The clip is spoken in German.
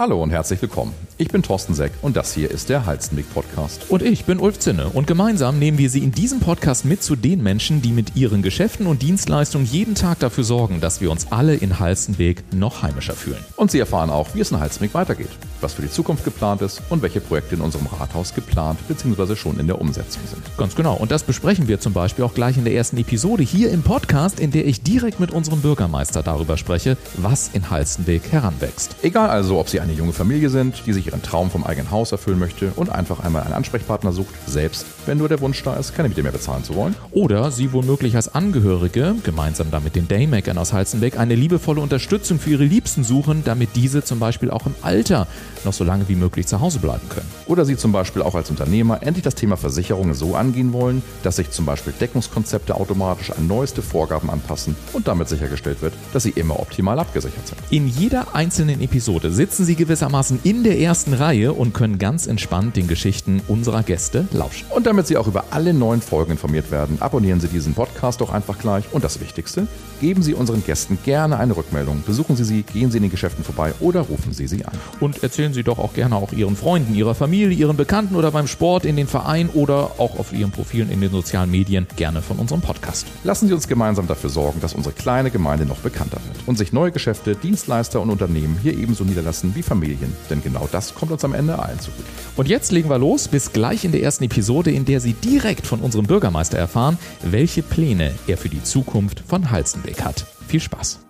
Hallo und herzlich willkommen. Ich bin Thorsten Seck und das hier ist der Halstenweg Podcast. Und ich bin Ulf Zinne und gemeinsam nehmen wir Sie in diesem Podcast mit zu den Menschen, die mit ihren Geschäften und Dienstleistungen jeden Tag dafür sorgen, dass wir uns alle in Halstenweg noch heimischer fühlen. Und Sie erfahren auch, wie es in Halstenweg weitergeht, was für die Zukunft geplant ist und welche Projekte in unserem Rathaus geplant bzw. schon in der Umsetzung sind. Ganz genau. Und das besprechen wir zum Beispiel auch gleich in der ersten Episode hier im Podcast, in der ich direkt mit unserem Bürgermeister darüber spreche, was in Halstenweg heranwächst. Egal also, ob Sie eine junge Familie sind, die sich ihren Traum vom eigenen Haus erfüllen möchte und einfach einmal einen Ansprechpartner sucht, selbst wenn nur der Wunsch da ist, keine Miete mehr bezahlen zu wollen. Oder Sie womöglich als Angehörige, gemeinsam damit den Daymakern aus Halzenbeck, eine liebevolle Unterstützung für Ihre Liebsten suchen, damit diese zum Beispiel auch im Alter noch so lange wie möglich zu Hause bleiben können. Oder Sie zum Beispiel auch als Unternehmer endlich das Thema Versicherungen so angehen wollen, dass sich zum Beispiel Deckungskonzepte automatisch an neueste Vorgaben anpassen und damit sichergestellt wird, dass Sie immer optimal abgesichert sind. In jeder einzelnen Episode sitzen Sie gewissermaßen in der ersten Reihe und können ganz entspannt den Geschichten unserer Gäste lauschen. Und damit Sie auch über alle neuen Folgen informiert werden, abonnieren Sie diesen Podcast doch einfach gleich. Und das Wichtigste, geben Sie unseren Gästen gerne eine Rückmeldung. Besuchen Sie sie, gehen Sie in den Geschäften vorbei oder rufen Sie sie an. Und erzählen Sie doch auch gerne auch Ihren Freunden, Ihrer Familie, Ihren Bekannten oder beim Sport, in den Verein oder auch auf Ihren Profilen in den sozialen Medien gerne von unserem Podcast. Lassen Sie uns gemeinsam dafür sorgen, dass unsere kleine Gemeinde noch bekannter wird und sich neue Geschäfte, Dienstleister und Unternehmen hier ebenso niederlassen wie Familien. Denn genau das kommt uns am Ende allen zugute. Und jetzt legen wir los, bis gleich in der ersten Episode, in der Sie direkt von unserem Bürgermeister erfahren, welche Pläne er für die Zukunft von Halzenbeck hat. Viel Spaß!